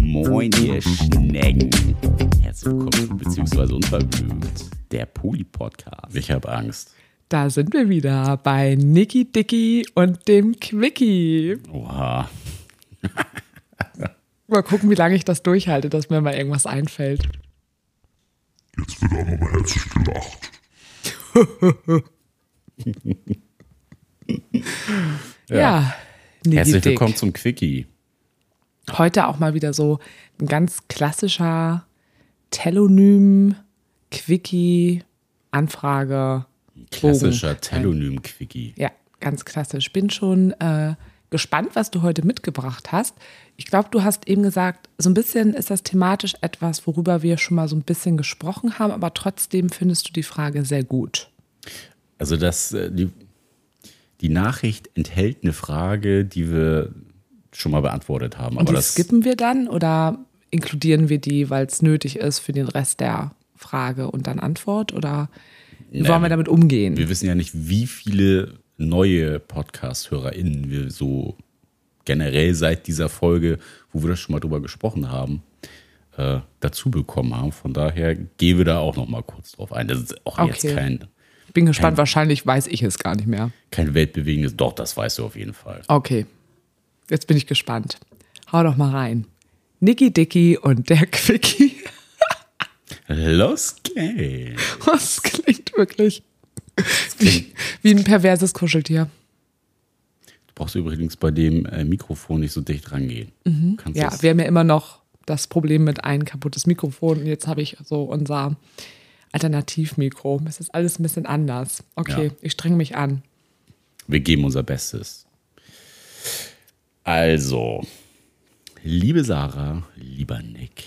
Moin, ihr Schnecken. Herzlich willkommen, beziehungsweise unverblümt, der Poli-Podcast. Ich habe Angst. Da sind wir wieder bei Niki Dicky und dem Quickie. Oha. Mal gucken, wie lange ich das durchhalte, dass mir mal irgendwas einfällt. Jetzt wird auch nochmal herzlich gelacht. Ja, ja Niki Herzlich willkommen zum Quickie. Heute auch mal wieder so ein ganz klassischer Telonym, Quickie, Anfrage. Klassischer Bogen. Telonym-Quickie. Ja, ganz klassisch. Bin schon äh, gespannt, was du heute mitgebracht hast. Ich glaube, du hast eben gesagt, so ein bisschen ist das thematisch etwas, worüber wir schon mal so ein bisschen gesprochen haben, aber trotzdem findest du die Frage sehr gut. Also das, äh, die, die Nachricht enthält eine Frage, die wir schon mal beantwortet haben. Und aber die das, skippen wir dann oder inkludieren wir die, weil es nötig ist für den Rest der Frage und dann Antwort? Oder wie Nee, wollen wir damit umgehen? wir wissen ja nicht, wie viele neue Podcast-HörerInnen wir so generell seit dieser Folge, wo wir das schon mal drüber gesprochen haben, äh, dazu bekommen haben. Von daher gehen wir da auch noch mal kurz drauf ein. Das ist auch jetzt Okay. kein, Bin gespannt, wahrscheinlich weiß ich es gar nicht mehr. kein weltbewegendes, doch, das weißt du auf jeden Fall. Okay, jetzt bin ich gespannt. Hau doch mal rein. Niki Dicky und der Quickie. Los geht's. Das klingt wirklich wie, wie ein perverses Kuscheltier. Du brauchst übrigens bei dem äh, Mikrofon nicht so dicht rangehen. Mhm. Ja, wir haben ja immer noch das Problem mit ein kaputtes Mikrofon. Und jetzt habe ich so unser Alternativmikro. Es ist alles ein bisschen anders. Okay, Ja. ich strenge mich an. Wir geben unser Bestes. Also, liebe Sarah, lieber Nick,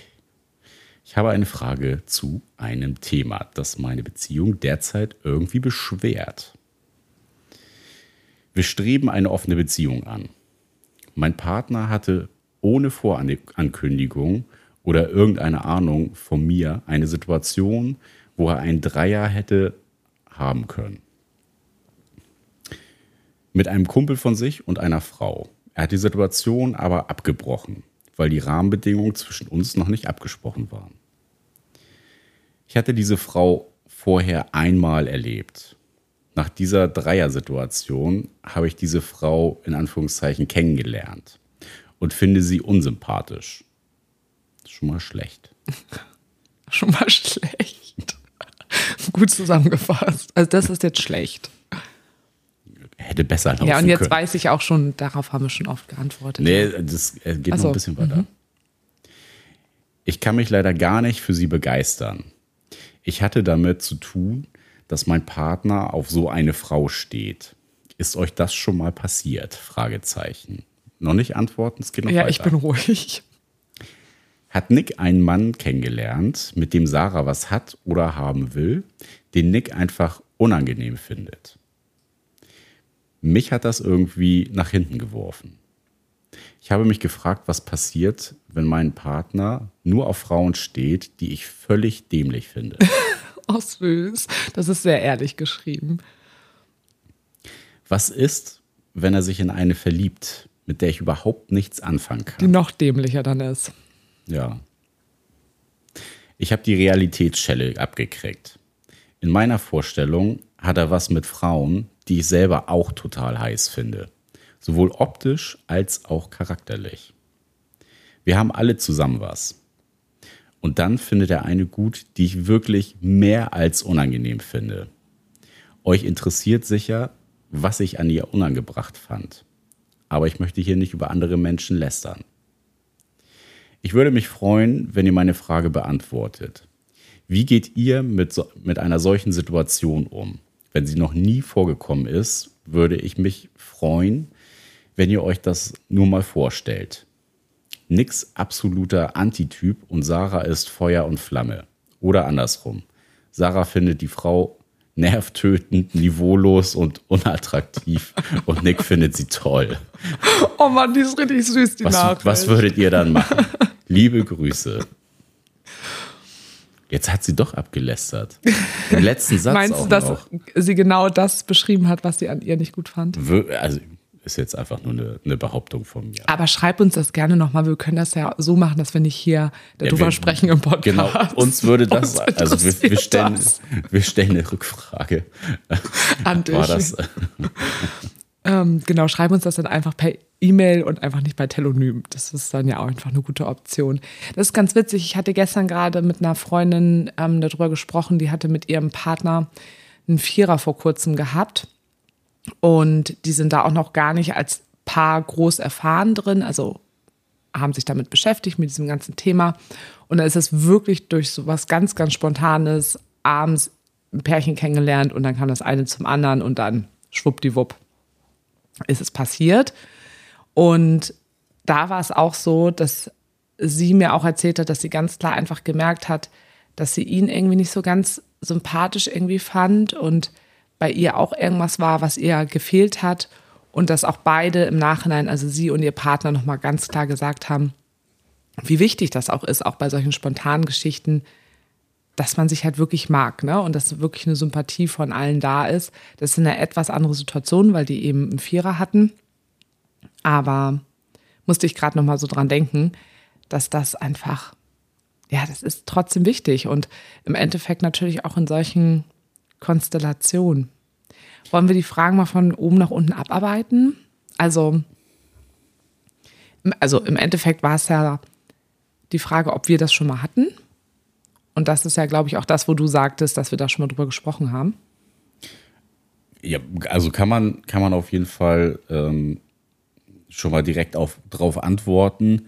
ich habe eine Frage zu einem Thema, das meine Beziehung derzeit irgendwie beschwert. Wir streben eine offene Beziehung an. Mein Partner hatte ohne Vorankündigung oder irgendeine Ahnung von mir eine Situation, wo er einen Dreier hätte haben können mit einem Kumpel von sich und einer Frau. Er hat die Situation aber abgebrochen, weil die Rahmenbedingungen zwischen uns noch nicht abgesprochen waren. Ich hatte diese Frau vorher einmal erlebt. Nach dieser Dreier-Situation habe ich diese Frau in Anführungszeichen kennengelernt und finde sie unsympathisch. Schon mal schlecht. Schon mal schlecht. Gut zusammengefasst. Also das ist jetzt schlecht. Hätte besser laufen Ja, und jetzt können. weiß ich auch schon, darauf haben wir schon oft geantwortet. Nee, das äh, geht Ach noch so, ein bisschen weiter. Ich kann mich leider gar nicht für sie begeistern. Ich hatte damit zu tun, dass mein Partner auf so eine Frau steht. Ist euch das schon mal passiert? Fragezeichen. Noch nicht antworten, es geht noch Ja, weiter. ich bin ruhig. Hat Nick einen Mann kennengelernt, mit dem Sarah was hat oder haben will, den Nick einfach unangenehm findet? Mich hat das irgendwie nach hinten geworfen. Ich habe mich gefragt, was passiert, wenn mein Partner nur auf Frauen steht, die ich völlig dämlich finde. Oh, süß. Das ist sehr ehrlich geschrieben. Was ist, wenn er sich in eine verliebt, mit der ich überhaupt nichts anfangen Die kann? noch dämlicher dann ist. Ja. Ich habe die Realitätsschelle abgekriegt. In meiner Vorstellung hat er was mit Frauen, die ich selber auch total heiß finde. Sowohl optisch als auch charakterlich. Wir haben alle zusammen was. Und dann findet er eine gut, die ich wirklich mehr als unangenehm finde. Euch interessiert sicher, was ich an ihr unangebracht fand. Aber ich möchte hier nicht über andere Menschen lästern. Ich würde mich freuen, wenn ihr meine Frage beantwortet. Wie geht ihr mit, so, mit einer solchen Situation um? Wenn sie noch nie vorgekommen ist, würde ich mich freuen, wenn ihr euch das nur mal vorstellt. Nix absoluter Antityp und Sarah ist Feuer und Flamme. Oder andersrum. Sarah findet die Frau nervtötend, niveaulos und unattraktiv und Nick findet sie toll. Oh Mann, die ist richtig süß, die Was, Nachricht. was würdet ihr dann machen? Liebe Grüße. Jetzt hat sie doch abgelästert. Im letzten Satz Meinst auch du, dass noch. sie genau das beschrieben hat, was sie an ihr nicht gut fand? Also, ist jetzt einfach nur eine, eine Behauptung von mir. Aber schreib uns das gerne nochmal. Wir können das ja so machen, dass wir nicht hier darüber wir- sprechen im Podcast. Genau, uns würde das, Uns also wir, wir, stellen, das. wir stellen eine Rückfrage. An dich. War das, Ähm, genau, schreib uns das dann einfach per E-Mail und einfach nicht bei Telonym. Das ist dann ja auch einfach eine gute Option. Das ist ganz witzig. Ich hatte gestern gerade mit einer Freundin ähm, darüber gesprochen, die hatte mit ihrem Partner einen Vierer vor kurzem gehabt. Und die sind da auch noch gar nicht als Paar groß erfahren drin, also haben sich damit beschäftigt, mit diesem ganzen Thema. Und da ist es wirklich durch so was ganz, ganz Spontanes abends ein Pärchen kennengelernt und dann kam das eine zum anderen und dann schwuppdiwupp ist es passiert. Und da war es auch so, dass sie mir auch erzählt hat, dass sie ganz klar einfach gemerkt hat, dass sie ihn irgendwie nicht so ganz sympathisch irgendwie fand und bei ihr auch irgendwas war, was ihr gefehlt hat und dass auch beide im Nachhinein, also sie und ihr Partner nochmal ganz klar gesagt haben, wie wichtig das auch ist, auch bei solchen spontanen Geschichten, dass man sich halt wirklich mag, ne? Und dass wirklich eine Sympathie von allen da ist. Das ist eine etwas andere Situation, weil die eben einen Vierer hatten. Aber musste ich gerade noch mal so dran denken, dass das einfach, ja, das ist trotzdem wichtig und im Endeffekt natürlich auch in solchen Konstellationen. Wollen wir die Fragen mal von oben nach unten abarbeiten? Also, also im Endeffekt war es ja die Frage, ob wir das schon mal hatten. Und das ist ja, glaube ich, auch das, wo du sagtest, dass wir da schon mal drüber gesprochen haben. ja, also kann man, kann man auf jeden Fall ähm, schon mal direkt auf, drauf antworten.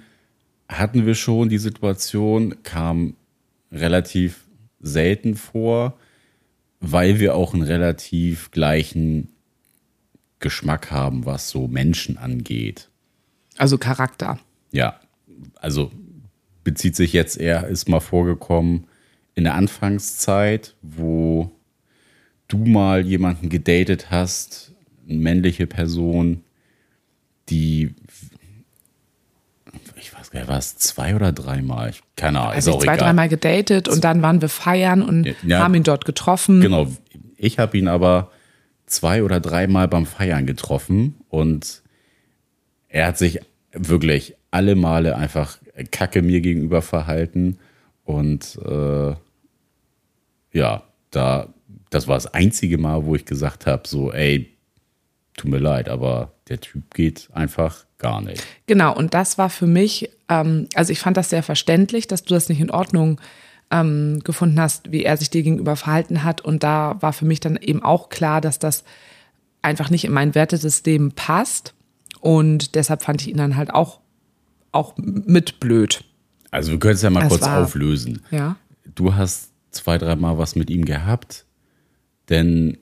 Hatten wir schon die Situation, kam relativ selten vor, weil wir auch einen relativ gleichen Geschmack haben, was so Menschen angeht. Also Charakter. Ja, also bezieht sich jetzt eher, ist mal vorgekommen in der Anfangszeit, wo du mal jemanden gedatet hast, eine männliche Person, die, ich weiß gar nicht, war es zwei oder dreimal? Ich- Keine Ahnung, Also zwei, dreimal gedatet und dann waren wir feiern und Ja. haben ihn dort getroffen. Genau, ich habe ihn aber zwei oder dreimal beim Feiern getroffen und er hat sich wirklich alle Male einfach kacke mir gegenüber verhalten und äh, ja, da das war das einzige Mal, wo ich gesagt habe, so ey, tut mir leid, aber der Typ geht einfach gar nicht. Genau, und das war für mich, ähm, also ich fand das sehr verständlich, dass du das nicht in Ordnung ähm, gefunden hast, wie er sich dir gegenüber verhalten hat. Und da war für mich dann eben auch klar, dass das einfach nicht in mein Wertesystem passt. Und deshalb fand ich ihn dann halt auch, auch mit blöd. Also wir können es ja mal Es kurz war- auflösen. Ja. du hast zwei, dreimal was mit ihm gehabt, denn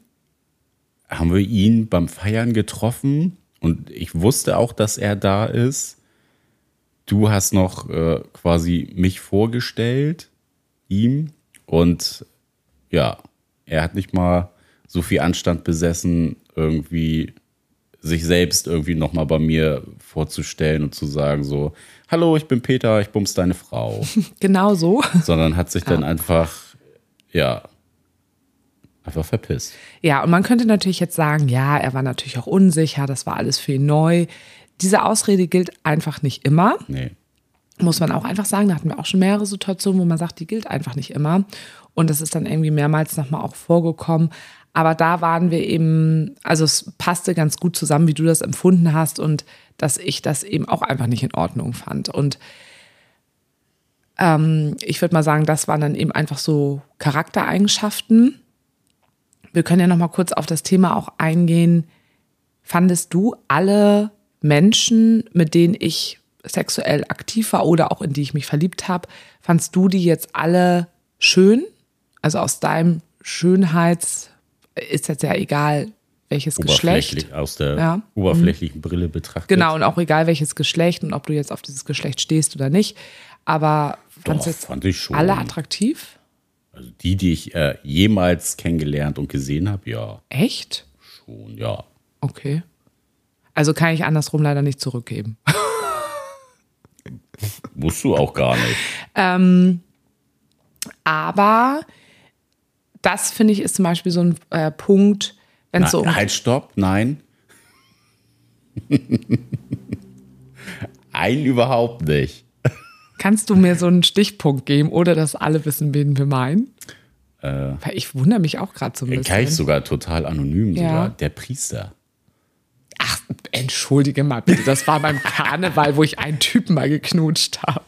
haben wir ihn beim Feiern getroffen und ich wusste auch, dass er da ist. Du hast noch äh, quasi mich vorgestellt, ihm, und ja, er hat nicht mal so viel Anstand besessen, irgendwie sich selbst irgendwie nochmal bei mir vorzustellen und zu sagen so, hallo, ich bin Peter, ich bums deine Frau Genau so. sondern hat sich dann einfach, ja, einfach verpisst. Ja, und man könnte natürlich jetzt sagen, ja, er war natürlich auch unsicher, das war alles für ihn neu. Diese Ausrede gilt einfach nicht immer. Nee. muss man auch einfach sagen, da hatten wir auch schon mehrere Situationen, wo man sagt, die gilt einfach nicht immer. Und das ist dann irgendwie mehrmals nochmal auch vorgekommen. Aber da waren wir eben, also es passte ganz gut zusammen, wie du das empfunden hast und dass ich das eben auch einfach nicht in Ordnung fand. Und ähm, ich würde mal sagen, das waren dann eben einfach so Charaktereigenschaften. Wir können ja nochmal kurz auf das Thema auch eingehen. Fandest du alle Menschen, mit denen ich sexuell aktiv war oder auch in die ich mich verliebt habe, fandst du die jetzt alle schön? Also aus deinem Schönheits ist jetzt ja egal, welches Geschlecht. Aus der Ja. oberflächlichen Brille betrachtet. Genau, und auch egal welches Geschlecht und ob du jetzt auf dieses Geschlecht stehst oder nicht. Aber Doch, jetzt fand ich schon. alle attraktiv? Also die, die ich äh, jemals kennengelernt und gesehen habe, ja, Echt? schon, ja. Okay. Also kann ich andersrum leider nicht zurückgeben. Musst du auch gar nicht. Aber das finde ich ist zum Beispiel so ein äh, Punkt, wenn es so halt, stopp, nein. Ein überhaupt nicht. Kannst du mir so einen Stichpunkt geben, oder dass alle wissen, wen wir meinen? Weil ich wundere mich auch gerade so ein bisschen. Kann ich sogar total anonym Ja. sogar. Der Priester. Ach, entschuldige mal bitte, das war beim Karneval, wo ich einen Typen mal geknutscht habe.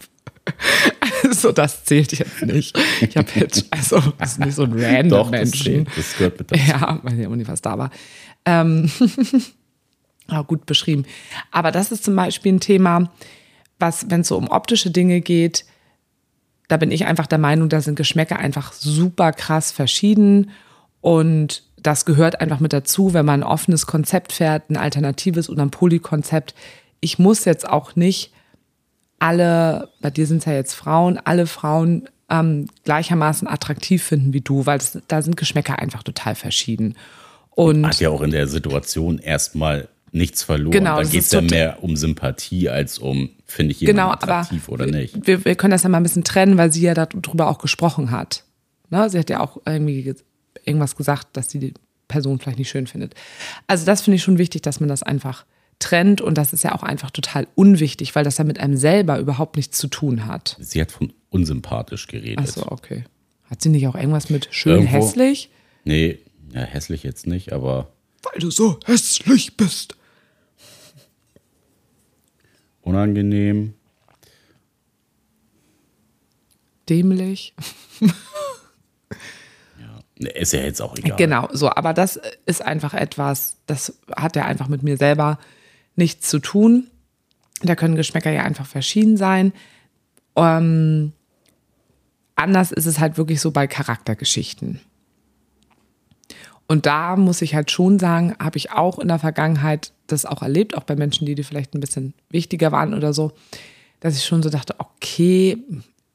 Also, das zählt jetzt nicht. Ich habe jetzt, also, das ist nicht so ein random Doch, das, Menschen. zählt. das gehört mit dazu. Ja, ich auch nicht, was da war. Ähm, ah, gut beschrieben. Aber das ist zum Beispiel ein Thema, was, wenn es so um optische Dinge geht, da bin ich einfach der Meinung, da sind Geschmäcker einfach super krass verschieden. Und das gehört einfach mit dazu, wenn man ein offenes Konzept fährt, ein alternatives oder ein Polykonzept. Ich muss jetzt auch nicht alle, bei dir sind es ja jetzt Frauen, alle Frauen ähm, gleichermaßen attraktiv finden wie du, weil es, da sind Geschmäcker einfach total verschieden. Und Hat ja auch in der Situation erstmal nichts verloren. Genau, da das geht es ja mehr um Sympathie als um, finde ich jemanden genau, attraktiv oder nicht. Wir, wir können das ja mal ein bisschen trennen, weil sie ja darüber auch gesprochen hat. Ne? Sie hat ja auch irgendwie ge- irgendwas gesagt, dass sie die Person vielleicht nicht schön findet. Also das finde ich schon wichtig, dass man das einfach trennt und das ist ja auch einfach total unwichtig, weil das ja mit einem selber überhaupt nichts zu tun hat. Sie hat von unsympathisch geredet. Achso, okay. Hat sie nicht auch irgendwas mit schön Irgendwo- hässlich? Nee, ja, hässlich jetzt nicht, aber Weil du so hässlich bist. unangenehm. Dämlich. Nee, Ist ja jetzt auch egal. Genau, so, aber das ist einfach etwas, das hat ja einfach mit mir selber nichts zu tun. Da können Geschmäcker ja einfach verschieden sein. Ähm, anders ist es halt wirklich so bei Charaktergeschichten. Und da muss ich halt schon sagen, habe ich auch in der Vergangenheit das auch erlebt, auch bei Menschen, die, die vielleicht ein bisschen wichtiger waren oder so, dass ich schon so dachte, okay,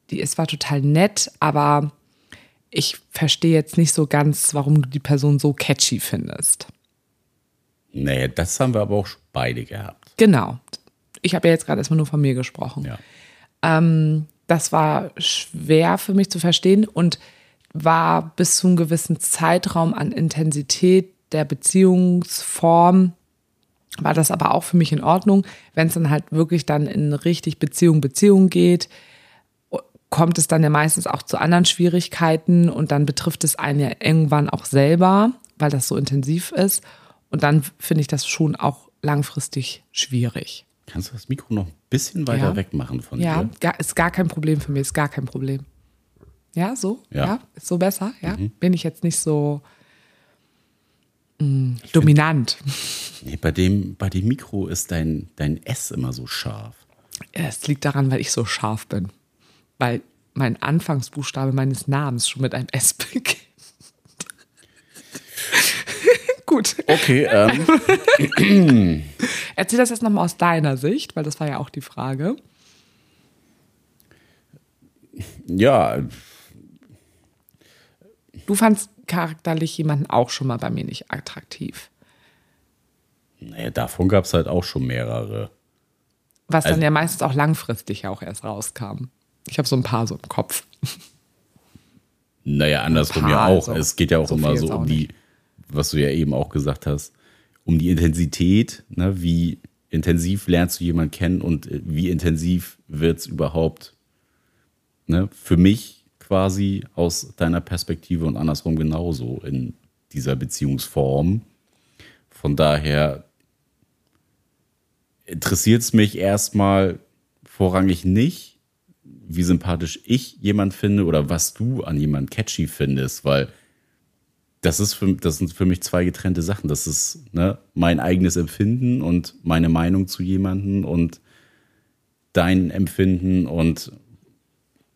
die ist zwar total nett, aber ich verstehe jetzt nicht so ganz, warum du die Person so catchy findest. Nee, das haben wir aber auch beide gehabt. Genau. Ich habe ja jetzt gerade erstmal nur von mir gesprochen. Ja. Das war schwer für mich zu verstehen und war bis zu einem gewissen Zeitraum an Intensität der Beziehungsform, war das aber auch für mich in Ordnung. Wenn es dann halt wirklich dann in richtig Beziehung, Beziehung geht, kommt es dann ja meistens auch zu anderen Schwierigkeiten und dann betrifft es einen ja irgendwann auch selber, weil das so intensiv ist. Und dann finde ich das schon auch langfristig schwierig. Kannst du das Mikro noch ein bisschen weiter Ja. weg machen von Ja, dir? gar, ist gar kein Problem für mich, ist gar kein Problem. Ja, so? Ja. ist so besser? Ja, bin ich jetzt nicht so mh, dominant. Nee, bei dem, bei dem Mikro ist dein, dein S immer so scharf. Es liegt daran, weil ich so scharf bin. Weil mein Anfangsbuchstabe meines Namens schon mit einem S beginnt. Gut. Okay, ähm, Erzähl das jetzt nochmal aus deiner Sicht, weil das war ja auch die Frage. ja, Du fandst charakterlich jemanden auch schon mal bei mir nicht attraktiv. nee, davon gab es halt auch schon mehrere. Was dann Also- ja meistens auch langfristig ja auch erst rauskam. Ich habe so ein paar so im Kopf. Naja, andersrum ja auch. also. Es geht ja auch So immer so um die, nicht. Was du ja eben auch gesagt hast, um die Intensität, ne? wie intensiv lernst du jemanden kennen und äh, wie intensiv wird es überhaupt ne? für mich quasi aus deiner Perspektive und andersrum genauso in dieser Beziehungsform. Von daher interessiert es mich erstmal vorrangig nicht, wie sympathisch ich jemand finde oder was du an jemand catchy findest, weil das ist für, das sind für mich zwei getrennte Sachen. Das ist ne, mein eigenes Empfinden und meine Meinung zu jemandem und dein Empfinden und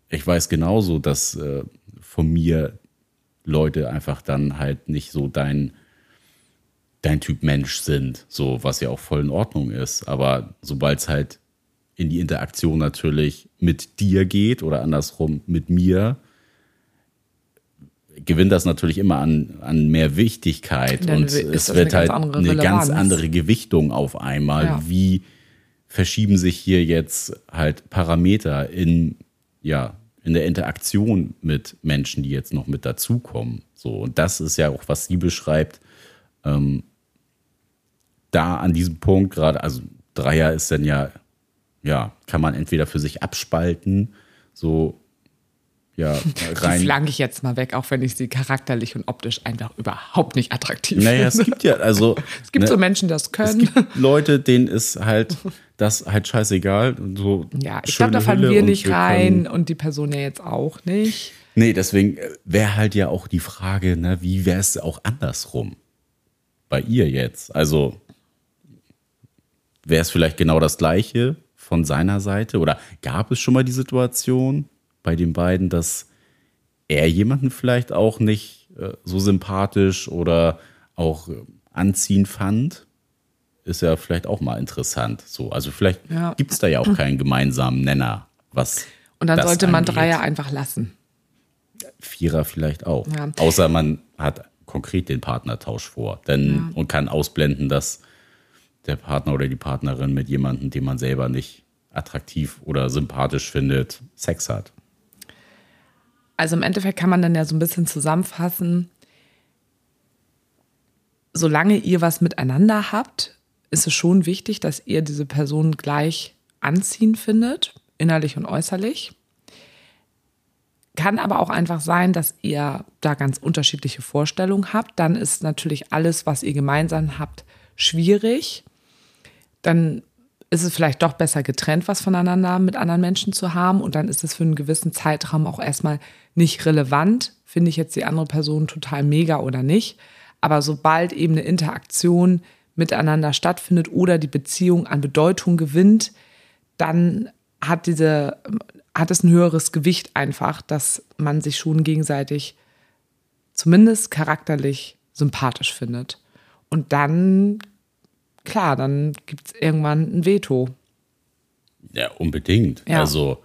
ich weiß genauso, dass äh, von mir Leute einfach dann halt nicht so dein dein Typ Mensch sind, so was ja auch voll in Ordnung ist. Aber sobald es halt in die Interaktion natürlich mit dir geht oder andersrum mit mir, gewinnt das natürlich immer an, an mehr Wichtigkeit Dann und es wird halt eine ganz Relevanz. andere Gewichtung auf einmal. Ja. Wie verschieben sich hier jetzt halt Parameter in, ja, in der Interaktion mit Menschen, die jetzt noch mit dazukommen. So, und das ist ja auch, was sie beschreibt, ähm, da an diesem Punkt gerade, also Dreier ist dann ja, ja, kann man entweder für sich abspalten, so ja, Die rein. flanke ich jetzt mal weg, auch wenn ich sie charakterlich und optisch einfach überhaupt nicht attraktiv Naja, es finde. gibt ja, also. Es gibt ne, so Menschen, die das Es können. gibt Leute, denen ist halt das halt scheißegal. So ja, ich glaube, da fallen wir nicht wir rein und die Person ja jetzt auch nicht. Nee, deswegen wäre halt ja auch die Frage, ne, wie wäre es auch andersrum? Bei ihr jetzt. Also wäre es vielleicht genau das Gleiche von seiner Seite? Oder gab es schon mal die Situation bei den beiden, dass er jemanden vielleicht auch nicht äh, so sympathisch oder auch äh, anziehend fand? Ist ja vielleicht auch mal interessant. So, also vielleicht Ja. gibt es da ja auch keinen gemeinsamen Nenner, was. Und dann sollte man angeht. Dreier einfach lassen. Vierer vielleicht auch. Ja. Außer man hat konkret den Partnertausch vor denn, und kann ausblenden, dass der Partner oder die Partnerin mit jemandem, den man selber nicht attraktiv oder sympathisch findet, Sex hat. Also im Endeffekt kann man dann ja so ein bisschen zusammenfassen, solange ihr was miteinander habt, ist es schon wichtig, dass ihr diese Person gleich anziehen findet, innerlich und äußerlich. Kann aber auch einfach sein, dass ihr da ganz unterschiedliche Vorstellungen habt. Dann ist natürlich alles, was ihr gemeinsam habt, schwierig. Dann ist es vielleicht doch besser getrennt, was voneinander mit anderen Menschen zu haben. Und dann ist es für einen gewissen Zeitraum auch erstmal nicht relevant. Finde ich jetzt die andere Person total mega oder nicht. Aber sobald eben eine Interaktion miteinander stattfindet oder die Beziehung an Bedeutung gewinnt, dann hat diese, hat es ein höheres Gewicht einfach, dass man sich schon gegenseitig zumindest charakterlich sympathisch findet. Und dann, klar, dann gibt es irgendwann ein Veto. Ja, unbedingt. Ja. Also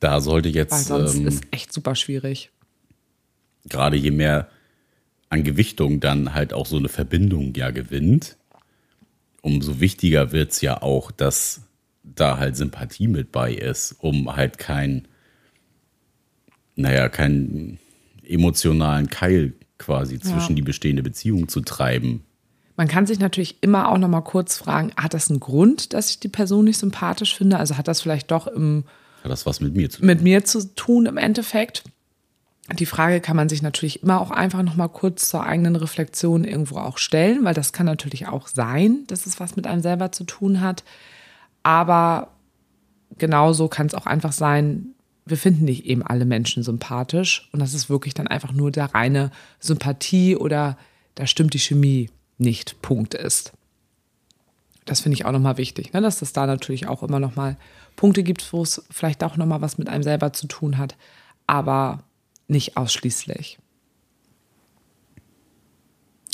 da sollte Weil jetzt sonst ähm, ist echt super schwierig. gerade je mehr an Gewichtung dann halt auch so eine Verbindung ja gewinnt, umso wichtiger wird es ja auch, dass da halt Sympathie mit bei ist, um halt kein, naja, keinen emotionalen Keil quasi zwischen die bestehende Beziehung zu treiben. Man kann sich natürlich immer auch noch mal kurz fragen, hat das einen Grund, dass ich die Person nicht sympathisch finde? Also hat das vielleicht doch im, Hat das was mit mir zu tun? mit mir zu tun im Endeffekt? Die Frage kann man sich natürlich immer auch einfach noch mal kurz zur eigenen Reflexion irgendwo auch stellen, weil das kann natürlich auch sein, dass es was mit einem selber zu tun hat. Aber genauso kann es auch einfach sein, wir finden nicht eben alle Menschen sympathisch und das ist wirklich dann einfach nur der reine Sympathie oder da stimmt die Chemie nicht, Punkt ist. Das finde ich auch nochmal wichtig, ne? dass es da natürlich auch immer nochmal Punkte gibt, wo es vielleicht auch nochmal was mit einem selber zu tun hat, aber nicht ausschließlich.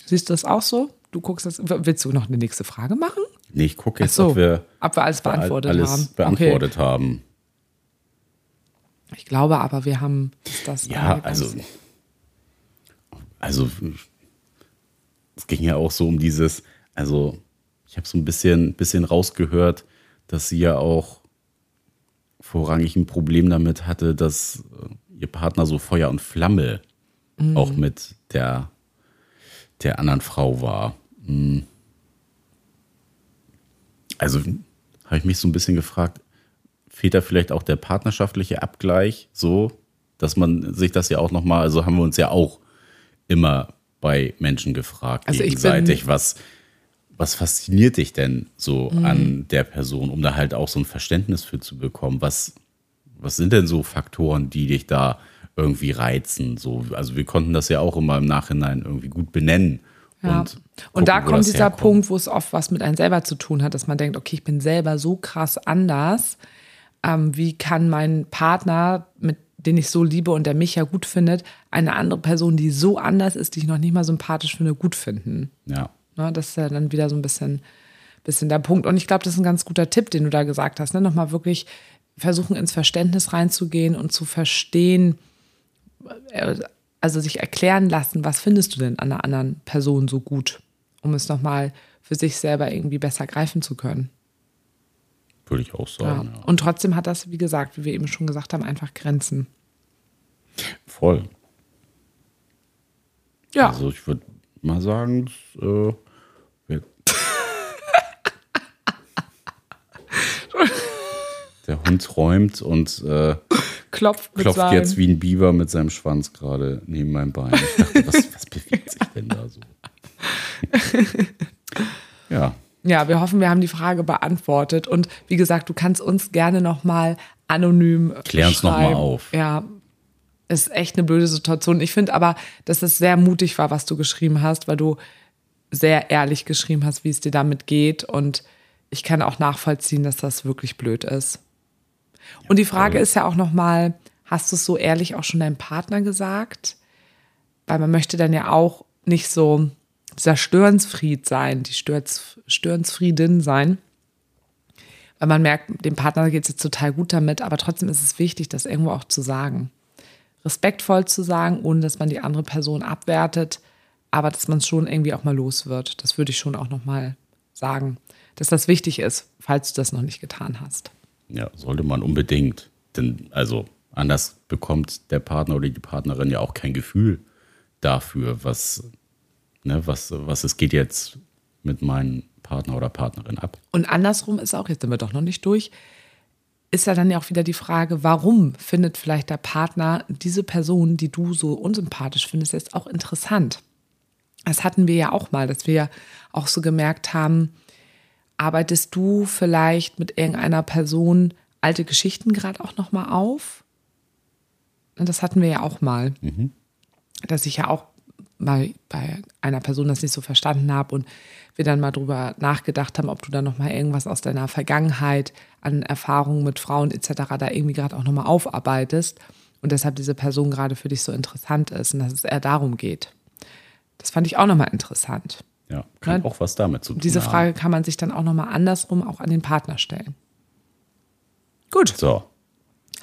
Siehst du das auch so? Du guckst das. Willst du noch eine nächste Frage machen? Nee, ich gucke jetzt, so, ob wir ob wir alles beantwortet alles haben. beantwortet haben. Ich glaube aber, wir haben das. Ja, also, also es ging ja auch so um dieses, also ich habe so ein bisschen, bisschen rausgehört, dass sie ja auch vorrangig ein Problem damit hatte, dass äh, ihr Partner so Feuer und Flamme auch mit der, der anderen Frau war. Hm. Also habe ich mich so ein bisschen gefragt, fehlt da vielleicht auch der partnerschaftliche Abgleich so, dass man sich das ja auch nochmal, also haben wir uns ja auch immer bei Menschen gefragt, Also gegenseitig, was, was fasziniert dich denn so Mhm. an der Person, um da halt auch so ein Verständnis für zu bekommen? Was, was sind denn so Faktoren, die dich da irgendwie reizen? So, also wir konnten das ja auch immer im Nachhinein irgendwie gut benennen. Ja. Und, Und, da gucken, kommt dieser herkommt. Punkt, wo es oft was mit einem selber zu tun hat, dass man denkt, okay, ich bin selber so krass anders. Ähm, wie kann mein Partner, mit den ich so liebe und der mich ja gut findet, eine andere Person, die so anders ist, die ich noch nicht mal sympathisch finde, gut finden? Ja. Ne, das ist ja dann wieder so ein bisschen, bisschen der Punkt. Und ich glaube, das ist ein ganz guter Tipp, den du da gesagt hast. Ne? Nochmal wirklich versuchen, ins Verständnis reinzugehen und zu verstehen, äh, also sich erklären lassen, was findest du denn an einer anderen Person so gut, um es nochmal für sich selber irgendwie besser greifen zu können würde ich auch sagen. Ja. Ja. Und trotzdem hat das, wie gesagt, wie wir eben schon gesagt haben, einfach Grenzen. Voll. Ja. Also ich würde mal sagen, äh, der Hund räumt und äh, klopft, klopft jetzt wie ein Biber mit seinem Schwanz gerade neben meinem Bein. Ich dachte, was, was bewegt sich denn da so? ja. Ja, wir hoffen, wir haben die Frage beantwortet. Und wie gesagt, du kannst uns gerne nochmal anonym Klär uns noch mal schreiben. auf. Ja, ist echt eine blöde Situation. Ich finde aber, dass es sehr mutig war, was du geschrieben hast, weil du sehr ehrlich geschrieben hast, wie es dir damit geht. Und ich kann auch nachvollziehen, dass das wirklich blöd ist. Und die Frage ist ja auch nochmal, hast du es so ehrlich auch schon deinem Partner gesagt? Weil man möchte dann ja auch nicht so dieser Störenfried sein, die Störens, Störenfriedin sein. Weil man merkt, dem Partner geht es jetzt total gut damit, aber trotzdem ist es wichtig, das irgendwo auch zu sagen. Respektvoll zu sagen, ohne dass man die andere Person abwertet, aber dass man es schon irgendwie auch mal los wird. Das würde ich schon auch nochmal sagen, dass das wichtig ist, falls du das noch nicht getan hast. ja, sollte man unbedingt. Denn, also, anders bekommt der Partner oder die Partnerin ja auch kein Gefühl dafür, was, ne, was, was es geht jetzt mit meinem Partner oder Partnerin ab. Und andersrum ist auch, jetzt sind wir doch noch nicht durch, ist ja dann ja auch wieder die Frage, warum findet vielleicht der Partner diese Person, die du so unsympathisch findest, jetzt auch interessant? Das hatten wir ja auch mal, dass wir auch so gemerkt haben, arbeitest du vielleicht mit irgendeiner Person alte Geschichten gerade auch noch mal auf? Und das hatten wir ja auch mal, dass ich ja auch mal bei einer Person das nicht so verstanden habe und wir dann mal drüber nachgedacht haben, ob du da noch mal irgendwas aus deiner Vergangenheit an Erfahrungen mit Frauen etc. da irgendwie gerade auch noch mal aufarbeitest und deshalb diese Person gerade für dich so interessant ist und dass es eher darum geht. Das fand ich auch noch mal interessant. Ja, kann Ja, auch was damit zu tun Diese haben. Frage kann man sich dann auch noch mal andersrum auch an den Partner stellen. Gut, So,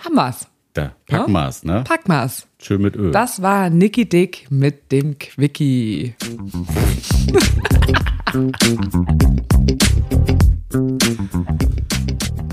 haben wir's. Da wir's, ne? Pack mal's. Schön mit Öl. Das war Nicky Dick mit dem Quickie.